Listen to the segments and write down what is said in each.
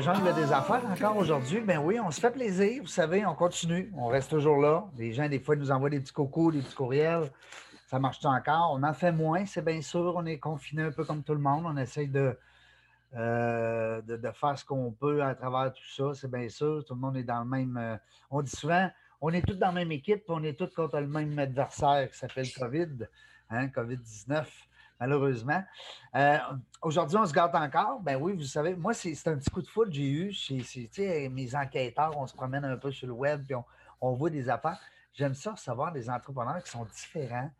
jungle des affaires encore aujourd'hui. Ben oui, on se fait plaisir. Vous savez, on continue. On reste toujours là. Les gens, des fois, nous envoient des petits cocos, des petits courriels. Ça marche encore? On en fait moins, c'est bien sûr. On est confiné un peu comme tout le monde. On essaye de, euh, de, faire ce qu'on peut à travers tout ça, c'est bien sûr. Tout le monde est dans le même. Euh, on dit souvent, on est tous dans la même équipe, on est tous contre le même adversaire qui s'appelle COVID, hein, COVID-19 malheureusement. Euh, aujourd'hui, on se garde encore. Ben oui, vous savez, moi, c'est un petit coup de foot que j'ai eu. Chez, mes enquêteurs, on se promène un peu sur le web, puis on, voit des affaires. J'aime ça recevoir des entrepreneurs qui sont différents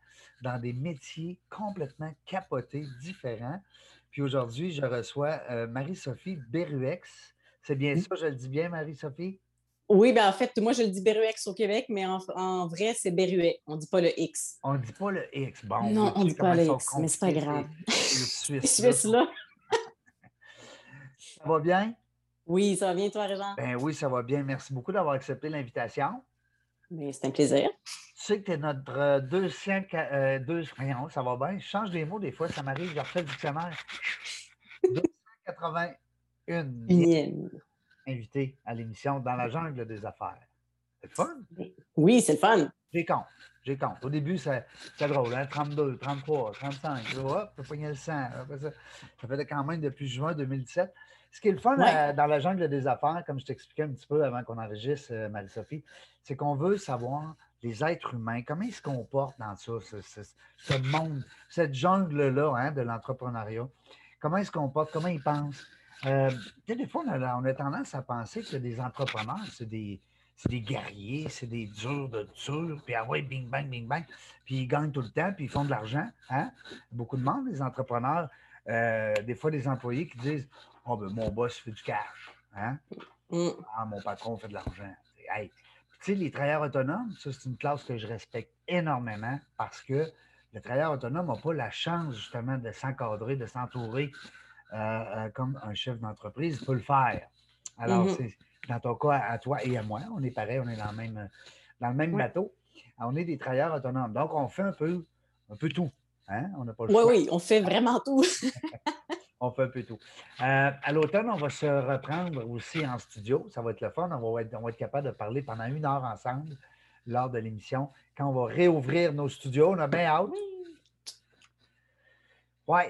dans des métiers complètement capotés, différents. Puis aujourd'hui, je reçois euh, Marie-Sophie Beruex. C'est bien ça, je le dis bien, Marie-Sophie? Oui, ben en fait, moi, je le dis Beruex au Québec, mais en, vrai, c'est Beruet. On ne dit pas le X. On ne dit pas le X. Bon, non, on ne dit pas le X, mais c'est pas grave. Le Suisse. là? ça va bien? Oui, ça va bien, toi, Réjean? Ben oui, ça va bien. Merci beaucoup d'avoir accepté l'invitation. Mais c'est un plaisir. Tu sais que tu es notre 200. Euh, deux, ça va bien. Je change des mots des fois, ça m'arrive, je refais le dictionnaire. 281. Unième invité à l'émission Dans la jungle des affaires. C'est fun? Oui, c'est le fun. J'ai compte. J'ai compte. Au début, c'est drôle, hein? 32, 33, 35. hop, pogné le 100. Ça, ça fait quand même depuis juin 2017. Ce qui est le fun euh, dans la jungle des affaires, comme je t'expliquais un petit peu avant qu'on enregistre, euh, Marie-Sophie, c'est qu'on veut savoir les êtres humains, comment ils se comportent dans ça, ce, monde, cette jungle-là hein, de l'entrepreneuriat. Comment ils se comportent, comment ils pensent. Euh, des fois, on a, tendance à penser que des entrepreneurs, c'est des, des, guerriers, c'est des durs de durs, puis ah ouais, bing, bang, bing, bang, puis ils gagnent tout le temps, puis ils font de l'argent. Hein? Beaucoup de monde, les entrepreneurs, euh, des fois, des employés qui disent Oh, ben, mon boss fait du cash. Hein? Mm. Ah, mon patron fait de l'argent. Hey. Tu sais, les travailleurs autonomes, ça, c'est une classe que je respecte énormément parce que le travailleur autonome n'a pas la chance, justement, de s'encadrer, de s'entourer euh, euh, comme un chef d'entreprise peut le faire. Alors, mm-hmm. c'est dans ton cas, à toi et à moi, on est pareil, on est dans le même, dans le même bateau. On est des travailleurs autonomes. Donc, on fait un peu, un peu tout. Hein? On pas oui, oui, on fait vraiment tout. on fait un peu tout. Euh, à l'automne, on va se reprendre aussi en studio. Ça va être le fun. On va être, on va être capable de parler pendant une heure ensemble lors de l'émission. Quand on va réouvrir nos studios, on a bien hâte. Oui,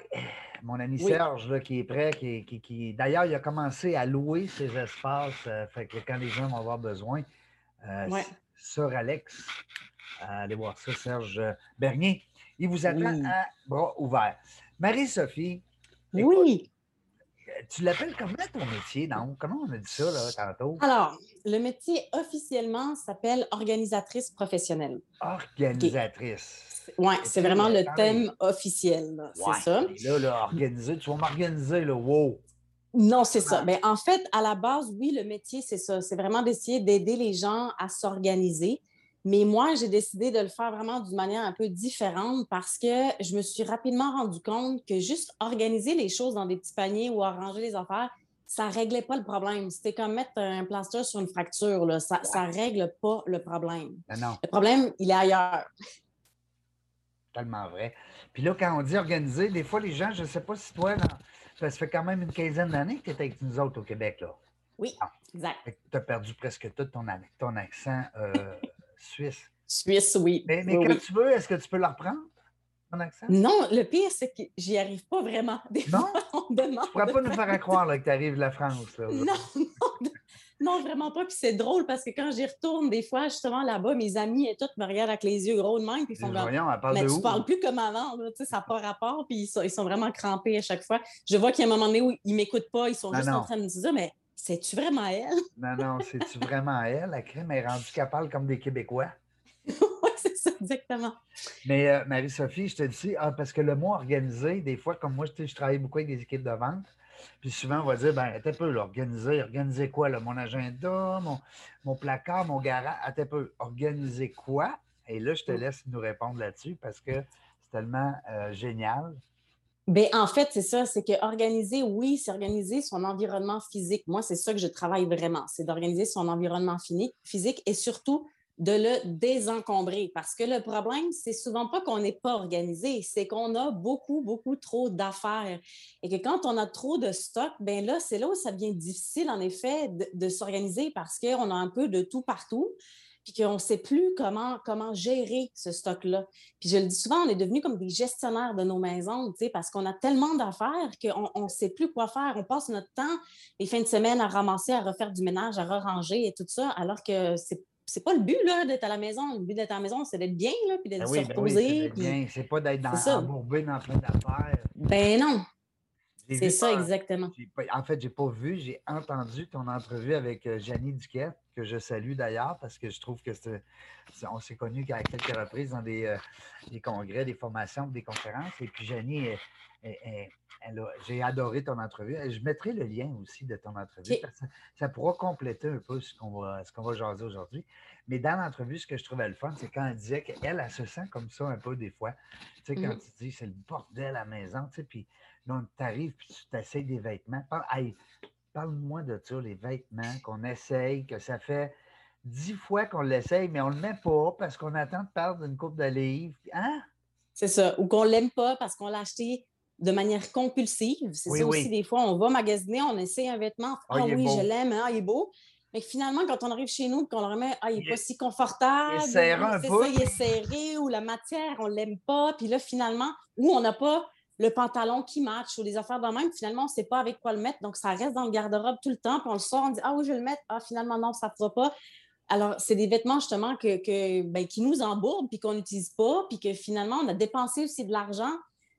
mon ami Serge là, qui est prêt, qui, qui, d'ailleurs, il a commencé à louer ses espaces. Euh, fait que quand les gens vont avoir besoin, euh, sur Alex, allez voir ça, Serge Bernier, il vous attend à bras ouverts. Marie-Sophie. Oui. Tu l'appelles comment ton métier, non? Comment on a dit ça là, tantôt? Alors, le métier officiellement s'appelle organisatrice professionnelle. Organisatrice. Oui, c'est vraiment le thème officiel. C'est ça. là, là, organiser, tu vas m'organiser, le wow. Non, c'est ça. Mais ben, en fait, à la base, oui, le métier, c'est ça. C'est vraiment d'essayer d'aider les gens à s'organiser. Mais moi, j'ai décidé de le faire vraiment d'une manière un peu différente parce que je me suis rapidement rendu compte que juste organiser les choses dans des petits paniers ou arranger les affaires, ça ne réglait pas le problème. C'était comme mettre un plaster sur une fracture. Là. Ça ne règle pas le problème. Ben non. Le problème, il est ailleurs tellement vrai. Puis là, quand on dit organiser, des fois, les gens, je ne sais pas si toi, ça fait quand même une quinzaine d'années que tu es avec nous autres au Québec. Là. Oui, ah. exact. Tu as perdu presque tout ton, ton accent euh, suisse. Suisse, oui. Mais, quand tu veux, est-ce que tu peux le reprendre? Accent? Non, le pire, c'est que j'y arrive pas vraiment. Des non? Fois, on demande. Tu ne pourras pas nous faire croire que tu arrives de la France. Là, non, non, non, vraiment pas. Puis c'est drôle parce que quand j'y retourne, des fois, justement, là-bas, mes amis et tout me regardent avec les yeux gros de même. Puis ils font comme, parle Mais de tu parles plus comme avant. ça n'a pas rapport. Puis ils sont, vraiment crampés à chaque fois. Je vois qu'il y a un moment donné où ils ne m'écoutent pas. Ils sont juste en train de me dire, mais c'est-tu vraiment elle? non, non, c'est-tu vraiment elle? La crème est rendue capable comme des Québécois. ça, exactement. Mais euh, Marie-Sophie, je te dis, ah, parce que le mot organisé, des fois, comme moi, je, je travaille beaucoup avec des équipes de vente. Puis souvent, on va dire, ben, un peu, organiser, organiser quoi? Là? Mon agenda, mon, placard, mon garage, un peu, organiser quoi? Et là, je te mm. laisse nous répondre là-dessus parce que c'est tellement euh, génial. Bien, en fait, c'est ça, c'est que organiser, oui, c'est organiser son environnement physique. Moi, c'est ça que je travaille vraiment, c'est d'organiser son environnement physique et surtout de le désencombrer. Parce que le problème, c'est souvent pas qu'on n'est pas organisé, c'est qu'on a beaucoup, beaucoup trop d'affaires. Et que quand on a trop de stock, ben là, c'est là où ça devient difficile, en effet, de, s'organiser parce qu'on a un peu de tout partout puis qu'on ne sait plus comment, comment gérer ce stock-là. Puis je le dis souvent, on est devenu comme des gestionnaires de nos maisons, parce qu'on a tellement d'affaires qu'on ne sait plus quoi faire. On passe notre temps, les fins de semaine, à ramasser, à refaire du ménage, à ranger et tout ça, alors que c'est c'est pas le but d'être à la maison. Le but d'être à la maison, c'est d'être bien, là, puis d'être ben se ben reposer. oui, c'est pas d'être dans, embourbé dans plein d'affaires. Ben non. C'est ça, exactement. En fait, j'ai pas vu, j'ai entendu ton entrevue avec euh, Janie Duquette, que je salue d'ailleurs, parce que je trouve que c'est, on s'est connus à quelques reprises dans des, euh, des, congrès, des formations, des conférences. Et puis Janie, j'ai adoré ton entrevue. Je mettrai le lien aussi de ton entrevue. ça, pourra compléter un peu ce qu'on va, ce qu'on va jaser aujourd'hui. Mais dans l'entrevue, ce que je trouvais le fun, c'est quand elle disait qu'elle, elle se sent comme ça un peu des fois. Tu sais, quand mm-hmm. tu dis c'est le bordel à la maison, tu sais, puis là, tu arrives, puis tu t'essayes des vêtements. Parle-moi de ça, les vêtements qu'on essaye, que ça fait dix fois qu'on l'essaye, mais on ne le met pas parce qu'on attend de perdre une coupe de livres. Hein? C'est ça. Ou qu'on ne l'aime pas parce qu'on l'a acheté de manière compulsive. C'est ça aussi, des fois, on va magasiner, on essaie un vêtement. Ah, ah oui, je l'aime, hein, il est beau. Mais finalement, quand on arrive chez nous, qu'on le remet, ah, il n'est pas si confortable. Il est serré un peu. Ça, il est serré, ou la matière, on ne l'aime pas. Puis là, finalement, ou on n'a pas le pantalon qui match ou les affaires de même, finalement, on ne sait pas avec quoi le mettre. Donc, ça reste dans le garde-robe tout le temps. Puis on le sort, on dit Ah oui, je vais le mettre. Ah, finalement, non, ça ne fera pas. Alors, c'est des vêtements justement que, ben, qui nous embourbent puis qu'on n'utilise pas, puis que finalement, on a dépensé aussi de l'argent.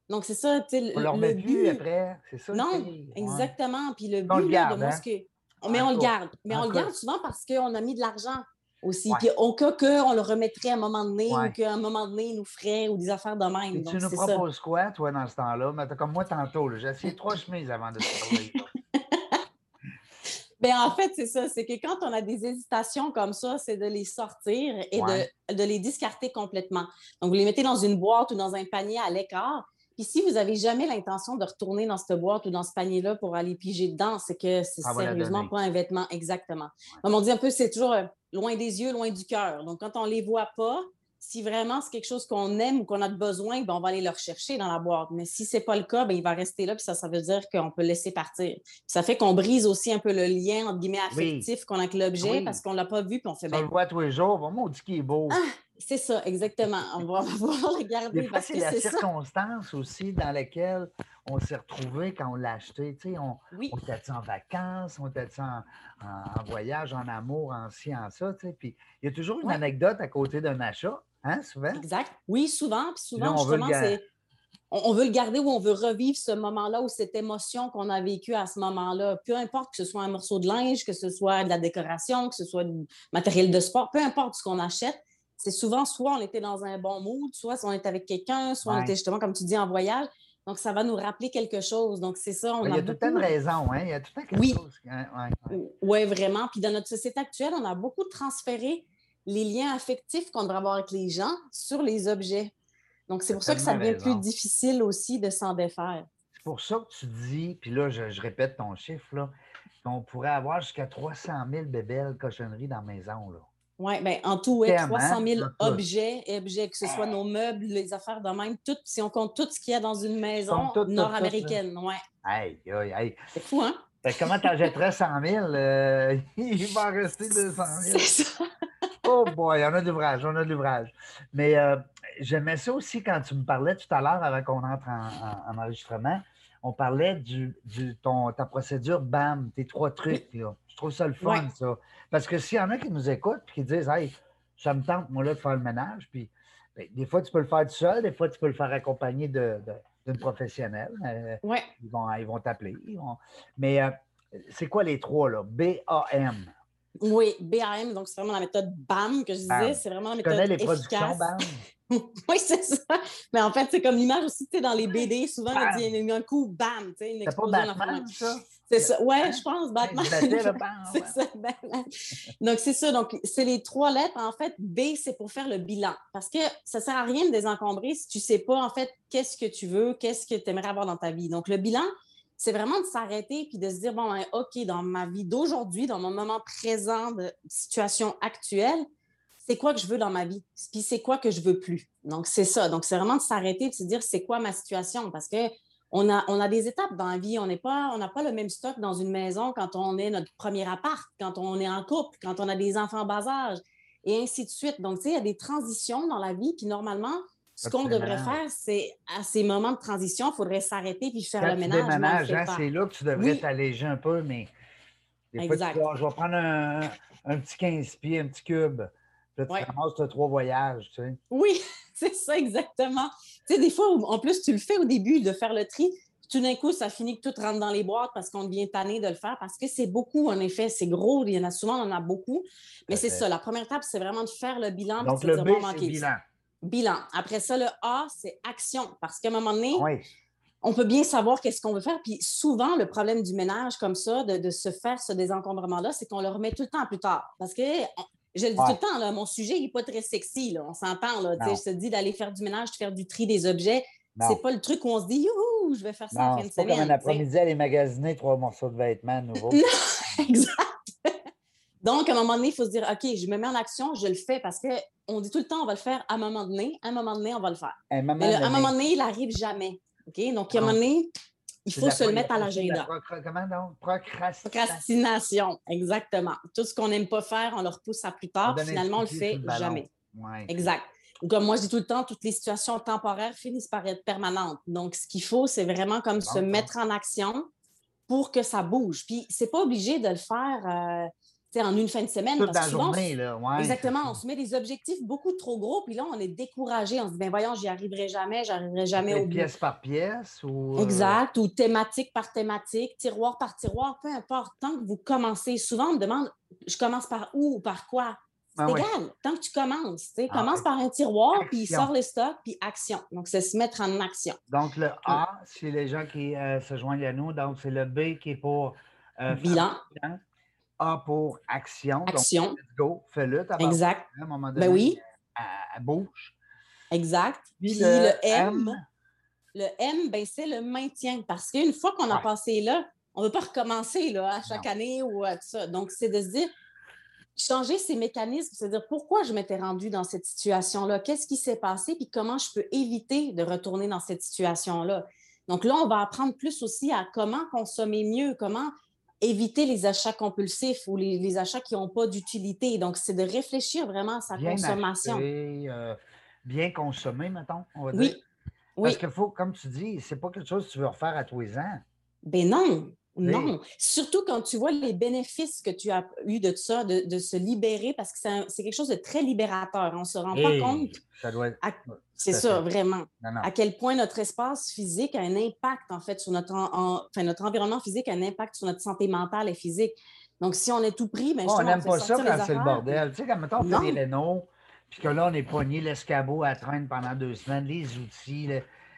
Donc, c'est ça, tu sais. On leur met plus après, c'est ça. Non, exactement. Puis le but, on le garde, de hein? que... Mais on le garde. Mais on le garde souvent parce qu'on a mis de l'argent aussi. Puis au cas qu'on le remettrait à un moment donné ou qu'à un moment donné, il nous ferait ou des affaires de même. tu nous proposes quoi, toi, dans ce temps-là? Mais comme moi tantôt, j'ai essayé trois chemises avant de se parler. Bien, en fait, c'est ça. C'est que quand on a des hésitations comme ça, c'est de les sortir et de, de, les discarter complètement. Donc, vous les mettez dans une boîte ou dans un panier à l'écart. Puis si vous n'avez jamais l'intention de retourner dans cette boîte ou dans ce panier-là pour aller piger dedans, c'est que c'est sérieusement pas un vêtement exactement. Comme on dit un peu, c'est toujours euh, loin des yeux, loin du cœur. Donc, quand on ne les voit pas, si vraiment c'est quelque chose qu'on aime ou qu'on a besoin, ben, on va aller le rechercher dans la boîte. Mais si ce n'est pas le cas, ben, il va rester là, puis ça, ça veut dire qu'on peut laisser partir. ça fait qu'on brise aussi un peu le lien, entre guillemets, affectif qu'on a avec l'objet parce qu'on ne l'a pas vu, puis on fait bien. On le voit tous les jours, vraiment, on dit qu'il est beau. Ah, c'est ça, exactement. On va, pouvoir regarder. Des c'est la circonstance aussi dans laquelle on s'est retrouvé quand on l'a acheté. Tu sais, on, était en vacances, on était en, en, voyage, en amour, en ci, en ça? Tu sais. Puis il y a toujours une anecdote à côté d'un achat, hein, souvent? Exact. Oui, souvent. Puis souvent, justement, c'est on, veut le garder ou on veut revivre ce moment-là ou cette émotion qu'on a vécue à ce moment-là. Peu importe que ce soit un morceau de linge, que ce soit de la décoration, que ce soit du matériel de sport, peu importe ce qu'on achète, c'est souvent soit on était dans un bon mood, soit on était avec quelqu'un, soit on était justement, comme tu dis, en voyage. Donc, ça va nous rappeler quelque chose. Donc, c'est ça. On il y a, tout une raison, hein? Il y a tout un quelque oui. chose. Oui, vraiment. Puis dans notre société actuelle, on a beaucoup transféré les liens affectifs qu'on devrait avoir avec les gens sur les objets. Donc, c'est pour ça que ça devient plus difficile aussi de s'en défaire. C'est pour ça que tu dis, puis là, je, je répète ton chiffre, là, qu'on pourrait avoir jusqu'à 300 000 bébelles cochonneries dans la maison. Là. Oui, bien, en tout, ouais, 300 000 objets, objets, que ce soit nos meubles, les affaires de même, tout, si on compte tout ce qu'il y a dans une maison nord-américaine. Ouais. Aïe, aïe, aïe. C'est fou, hein? comment tu achèterais 100 000? il va en rester 200 000. C'est ça. oh boy, on a de l'ouvrage, on a de l'ouvrage. Mais euh, j'aimais ça aussi quand tu me parlais tout à l'heure, avant qu'on entre en, enregistrement, on parlait du, du ton, ta procédure BAM, tes trois trucs. Là trouve ça le fun, ça. Parce que s'il y en a qui nous écoutent et qui disent Hey, ça me tente, moi, là, de faire le ménage, puis ben, des fois, tu peux le faire tout seul, des fois, tu peux le faire accompagné d'une de, professionnelle. Euh, ils vont ils vont t'appeler. Mais euh, c'est quoi les trois, là? B-A-M. Oui, BAM, donc c'est vraiment la méthode BAM que je disais. C'est vraiment la méthode. Tu connais les productions BAM? oui, c'est ça. Mais en fait, c'est comme l'image aussi, tu sais, dans les BD, souvent, il y a un coup, bam, tu sais, une explosion. C'est pas Batman, ça? C'est ça. Ouais, je pense, Batman. c'est ça, Batman. Donc, c'est ça. Donc, c'est les trois lettres. En fait, B, c'est pour faire le bilan. Parce que ça sert à rien de désencombrer si tu sais pas, en fait, qu'est-ce que tu veux, qu'est-ce que tu aimerais avoir dans ta vie. Donc, le bilan, c'est vraiment de s'arrêter puis de se dire, bon, ben, OK, dans ma vie d'aujourd'hui, dans mon moment présent de situation actuelle, c'est quoi que je veux dans ma vie, puis c'est quoi que je veux plus? Donc, c'est ça. Donc, c'est vraiment de s'arrêter de se dire, c'est quoi ma situation? Parce que on a, on a des étapes dans la vie. On n'a pas, pas le même stock dans une maison quand on est notre premier appart, quand on est en couple, quand on a des enfants en bas âge, et ainsi de suite. Donc, tu sais, il y a des transitions dans la vie, puis normalement, ce qu'on devrait faire, c'est à ces moments de transition, il faudrait s'arrêter puis faire le ménage. Hein, c'est là que tu devrais t'alléger un peu, mais des fois, je vais prendre un, un, petit 15 pieds, un petit cube. Puis là, tu trois voyages, tu sais. Oui, c'est ça, exactement. Tu sais, des fois, en plus, tu le fais au début de faire le tri. Tout d'un coup, ça finit que tout rentre dans les boîtes parce qu'on devient tanné de le faire, parce que c'est beaucoup, en effet, c'est gros, il y en a souvent, on en a beaucoup. Mais c'est ça, la première étape, c'est vraiment de faire le bilan. Donc, le B, c'est bilan. Bilan. Après ça, le A, c'est action, parce qu'à un moment donné, on peut bien savoir qu'est-ce qu'on veut faire. Puis souvent, le problème du ménage comme ça, de, se faire ce désencombrement-là, c'est qu'on le remet tout le temps plus tard. Parce que je le dis tout le temps, là, mon sujet n'est pas très sexy. Là, on s'entend. Là, je te dis d'aller faire du ménage, de faire du tri des objets. C'est pas le truc où on se dit, youhou, je vais faire ça en fin de semaine. C'est comme un après-midi aller magasiner trois morceaux de vêtements nouveaux. exact. Donc, à un moment donné, il faut se dire, OK, je me mets en action, je le fais parce qu'on dit tout le temps, on va le faire à un moment donné. À un moment donné, on va le faire. Mais à un moment donné, il n'arrive jamais. OK? Donc, à un moment donné, il faut se le mettre à l'agenda. Comment donc? Procrastination. Procrastination, exactement. Tout ce qu'on n'aime pas faire, on le repousse à plus tard. Finalement, on ne le fait jamais. Exact. Comme moi, je dis tout le temps, toutes les situations temporaires finissent par être permanentes. Donc, ce qu'il faut, c'est vraiment comme se mettre en action pour que ça bouge. Puis, c'est pas obligé de le faire. Euh, en une fin de semaine. Toute la journée, là. Ouais, exactement. On se met des objectifs beaucoup trop gros, puis là, on est découragé. On se dit, ben voyons, j'y arriverai jamais, j'arriverai jamais au bout. Pièce par pièce ou. Euh, exact, ou thématique par thématique, tiroir par tiroir, peu importe. Tant que vous commencez, souvent, on me demande, je commence par où ou par quoi? C'est ah égal, tant que tu commences. tu ah commence par un tiroir, puis sort les stocks, puis action. Donc, c'est se mettre en action. Donc, le A, c'est les gens qui euh, se joignent à nous. Donc, c'est le B qui est pour. Euh, bilan. A pour action. Action. Donc, let's go, fais-le. Exact. À un moment donné, ben oui. À, bouche. Exact. Puis, le, M, le M, ben, c'est le maintien. Parce qu'une fois qu'on a passé là, on ne veut pas recommencer là, à chaque année ou à tout ça. Donc, c'est de se dire, changer ces mécanismes, c'est à dire pourquoi je m'étais rendue dans cette situation-là, qu'est-ce qui s'est passé, puis comment je peux éviter de retourner dans cette situation-là? Donc là, on va apprendre plus aussi à comment consommer mieux, comment éviter les achats compulsifs ou les, achats qui n'ont pas d'utilité. Donc, c'est de réfléchir vraiment à sa consommation. Euh, bien consommer, mettons, on va oui. dire. Parce qu'il faut, comme tu dis, c'est pas quelque chose que tu veux refaire à tous les ans. Ben non, non, surtout quand tu vois les bénéfices que tu as eu de ça, de, se libérer, parce que c'est quelque chose de très libérateur. On ne se rend pas compte. Ça doit C'est ça, vraiment. À quel point notre espace physique a un impact, en fait, sur notre, enfin, notre environnement physique a un impact sur notre santé mentale et physique. Donc, si on est tout pris, ben, oh, on n'aime pas ça quand c'est le bordel. Tu sais, quand mettons, on fait des rénaux, puis que là, on est pogné l'escabeau à traîne pendant deux semaines, les outils, il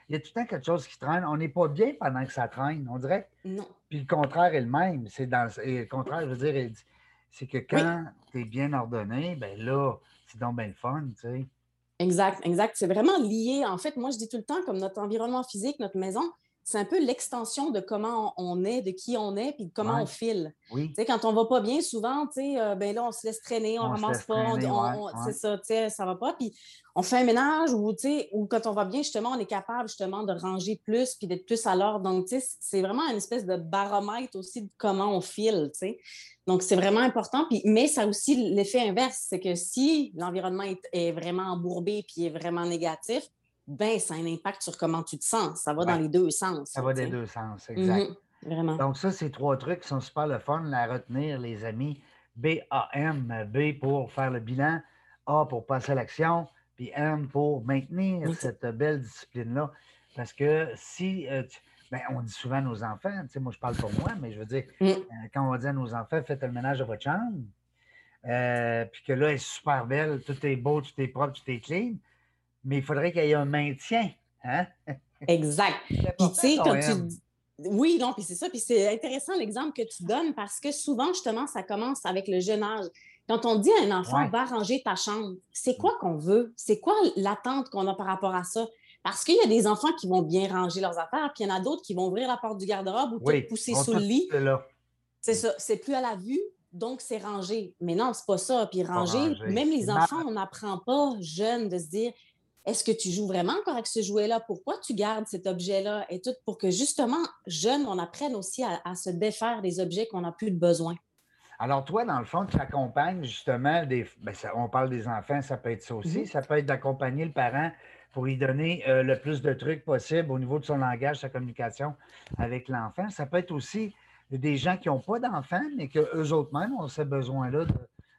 y a tout le temps quelque chose qui traîne. On n'est pas bien pendant que ça traîne, on dirait. Non. Puis le contraire est le même. C'est dans le contraire, je veux dire, c'est que quand tu es bien ordonné, ben là, c'est donc bien le fun, tu sais. Exact, exact. C'est vraiment lié. En fait, moi, je dis tout le temps, comme notre environnement physique, notre maison, c'est un peu l'extension de comment on est, de qui on est, puis de comment on file. Oui. quand on va pas bien, souvent, euh, ben là, on se laisse traîner, on, ne ramasse pas, c'est ça, ça va pas. Puis on fait un ménage ou, ou quand on va bien, justement, on est capable justement de ranger plus puis d'être plus à l'ordre. Donc, c'est vraiment une espèce de baromètre aussi de comment on file. Donc, c'est vraiment important. Puis, mais ça a aussi l'effet inverse, c'est que si l'environnement est, est, vraiment embourbé puis est vraiment négatif, ben, ça a un impact sur comment tu te sens. Ça va dans les deux sens. Ça va dans les deux sens, exact. Mhm, vraiment. Donc, ça, c'est trois trucs qui sont super le fun à retenir, les amis. B-A-M, B pour faire le bilan, A pour passer à l'action, puis M pour maintenir cette belle discipline-là. Parce que si, euh, ben, on dit souvent à nos enfants, tu sais, moi je parle pour moi, mais je veux dire, mm. euh, quand on va dire à nos enfants, faites le ménage de votre chambre, euh, puis que là, elle est super belle, tout est beau, tout est propre, tout est clean, mais il faudrait qu'il y ait un maintien. Hein? Exact. Puis tu sais, comme tu oui, non, puis c'est ça. Puis c'est intéressant l'exemple que tu donnes parce que souvent, justement, ça commence avec le jeune âge. Quand on dit à un enfant, va ranger ta chambre, c'est quoi qu'on veut? C'est quoi l'attente qu'on a par rapport à ça? Parce qu'il y a des enfants qui vont bien ranger leurs affaires, puis il y en a d'autres qui vont ouvrir la porte du garde-robe ou te pousser sous le lit. C'est ça, c'est plus à la vue, donc c'est rangé. Mais non, c'est pas ça. Puis ranger, même les enfants, on n'apprend pas jeunes de se dire est-ce que tu joues vraiment encore avec ce jouet-là? Pourquoi tu gardes cet objet-là? Et tout pour que justement, jeunes, on apprenne aussi à, se défaire des objets qu'on n'a plus de besoin. Alors, toi, dans le fond, tu accompagnes justement des. Ben, on parle des enfants, ça peut être ça aussi. Mm-hmm. Ça peut être d'accompagner le parent pour lui donner euh, le plus de trucs possible au niveau de son langage, sa communication avec l'enfant. Ça peut être aussi des gens qui n'ont pas d'enfants, mais qu'eux autres mêmes ont ce besoin-là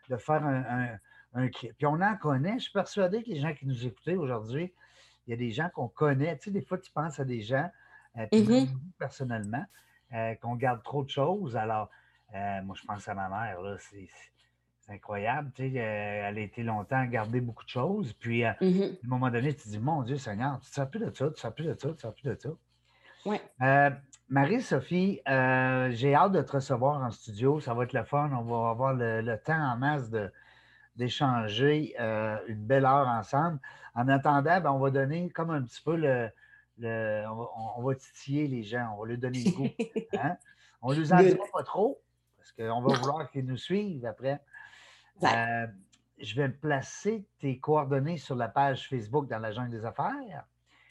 de, faire un, un, Puis on en connaît. Je suis persuadé que les gens qui nous écoutent aujourd'hui, il y a des gens qu'on connaît. Tu sais, des fois, tu penses à des gens, euh, mm-hmm. personnellement, euh, qu'on garde trop de choses. Alors, moi, je pense à ma mère, là, c'est incroyable. Tu sais, euh, elle a été longtemps à garder beaucoup de choses. Puis, euh, mmh à un moment donné, tu te dis, mon Dieu Seigneur, tu ne sais plus de ça, tu ne sais plus de ça, tu ne sais plus de ça. Oui. Euh, Marie-Sophie, j'ai hâte de te recevoir en studio. Ça va être le fun. On va avoir le, temps en masse d'échanger une belle heure ensemble. En attendant, ben, on va donner comme un petit peu le. on, va, titiller les gens, on va leur donner le goût. Hein? On ne les en dira pas trop, parce qu'on va vouloir qu'ils nous suivent après. Euh, je vais placer tes coordonnées sur la page Facebook dans la jungle des affaires.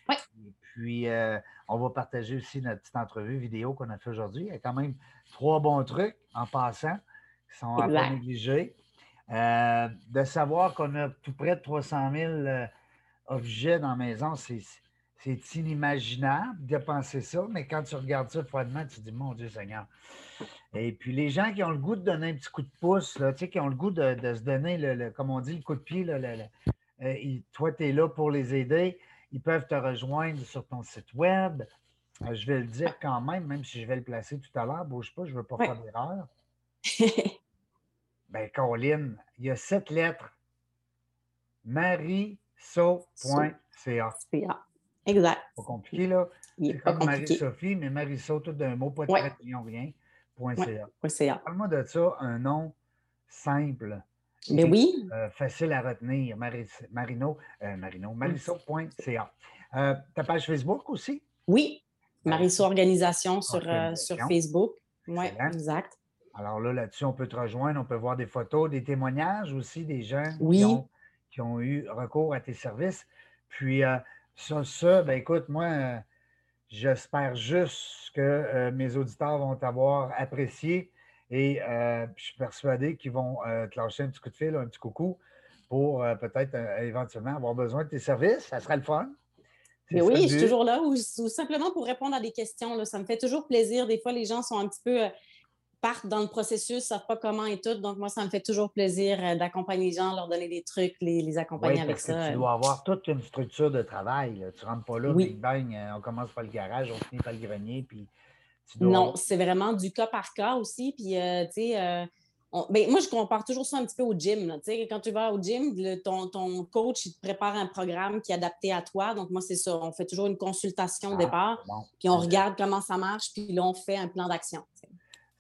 Oui. Et puis, euh, on va partager aussi notre petite entrevue vidéo qu'on a fait aujourd'hui. Il y a quand même trois bons trucs en passant qui sont à pas négliger. Euh, de savoir qu'on a tout près de 300 000 objets dans la maison, c'est c'est inimaginable de penser ça, mais quand tu regardes ça froidement, tu te dis, mon Dieu Seigneur. Et puis les gens qui ont le goût de donner un petit coup de pouce, là, qui ont le goût de, se donner, le, comme on dit, le coup de pied, là, euh, toi, tu es là pour les aider. Ils peuvent te rejoindre sur ton site web. Euh, je vais le dire quand même, même si je vais le placer tout à l'heure, bouge pas, je ne veux pas faire d'erreur. ben, Caroline, il y a sept lettres. mariso.ca. Exact. Pas compliqué, là. C'est comme Marie-Sophie, mais Marie-So, tout d'un mot, pas de ouais. rien. Point .ca. Parle-moi de ça, un nom simple. Mais oui. Euh, facile à retenir. Marino, euh, Marino, mariso.ca. Euh, ta page Facebook aussi? Oui. Mariso Organisation sur, sur Facebook. Oui, exact. Alors là, là-dessus, on peut te rejoindre, on peut voir des photos, des témoignages aussi des gens qui, ont, eu recours à tes services. Puis, ça, ça, ben écoute, moi, euh, j'espère juste que euh, mes auditeurs vont t'avoir apprécié et euh, je suis persuadé qu'ils vont te lâcher un petit coup de fil, un petit coucou pour peut-être éventuellement avoir besoin de tes services. Ça serait le fun. Mais oui, je suis toujours là ou, simplement pour répondre à des questions. Là, ça me fait toujours plaisir. Des fois, les gens sont un petit peu partent dans le processus, ne savent pas comment et tout. Donc, moi, ça me fait toujours plaisir euh, d'accompagner les gens, leur donner des trucs, les, accompagner avec ça. tu dois avoir toute une structure de travail. Tu ne rentres pas là, big bang, euh, on commence par le garage, on finit par le grenier. Puis Non, c'est vraiment du cas par cas aussi. Puis, euh, tu sais, ben, moi, je compare toujours ça un petit peu au gym. Quand tu vas au gym, ton, ton, coach il te prépare un programme qui est adapté à toi. Donc, moi, c'est ça. On fait toujours une consultation au ah, départ, puis on regarde comment ça marche, puis là, on fait un plan d'action.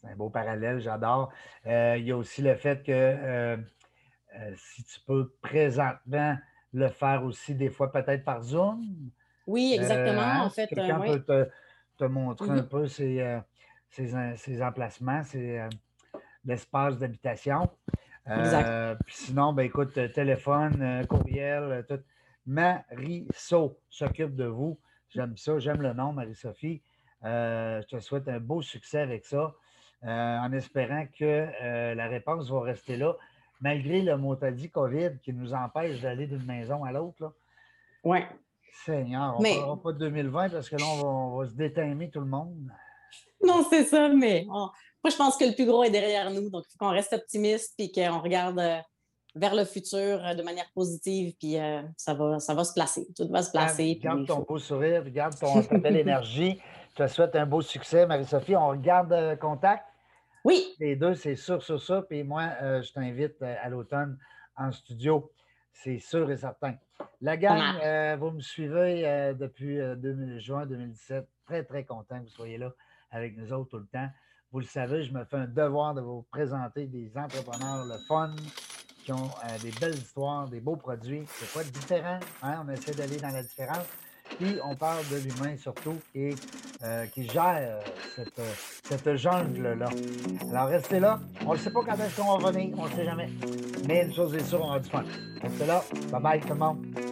C'est un beau parallèle, j'adore. Euh, il y a aussi le fait que euh, euh, si tu peux présentement le faire aussi des fois peut-être par Zoom. Oui, exactement. Hein, en fait, quelqu'un peut te, montrer un mm-hmm. peu ses, emplacements, l'espace d'habitation. sinon, ben, écoute, téléphone, courriel, tout. Marie-So s'occupe de vous. J'aime ça, j'aime le nom, Marie-Sophie. je te souhaite un beau succès avec ça. Euh, en espérant que euh, la réponse va rester là, malgré le mot dit COVID qui nous empêche d'aller d'une maison à l'autre. Oui. Seigneur, on ne fera pas de 2020 parce que là, on va, se détimer tout le monde. Non, c'est ça, mais moi, je pense que le plus gros est derrière nous. Donc, il faut qu'on reste optimiste et qu'on regarde euh, vers le futur de manière positive, puis ça, va, ça va se placer. Tout va se placer. Garde, ton beau sourire, garde ton, ta belle énergie. Je te souhaite un beau succès, Marie-Sophie. On regarde contact. Oui. Les deux, c'est sûr, sûr, sûr. Puis moi, euh, je t'invite euh, à l'automne en studio. C'est sûr et certain. La gang, euh, vous me suivez depuis juin 2017. Très, très content que vous soyez là avec nous autres tout le temps. Vous le savez, je me fais un devoir de vous présenter des entrepreneurs le fun, qui ont des belles histoires, des beaux produits. C'est pas différent. Hein? On essaie d'aller dans la différence. Puis on parle de l'humain surtout et euh, qui gère cette, jungle-là. Alors, restez là. On ne sait pas quand est-ce qu'on va venir, on ne sait jamais. Mais une chose est sûre, on a du fun. Restez là. Bye bye tout le monde.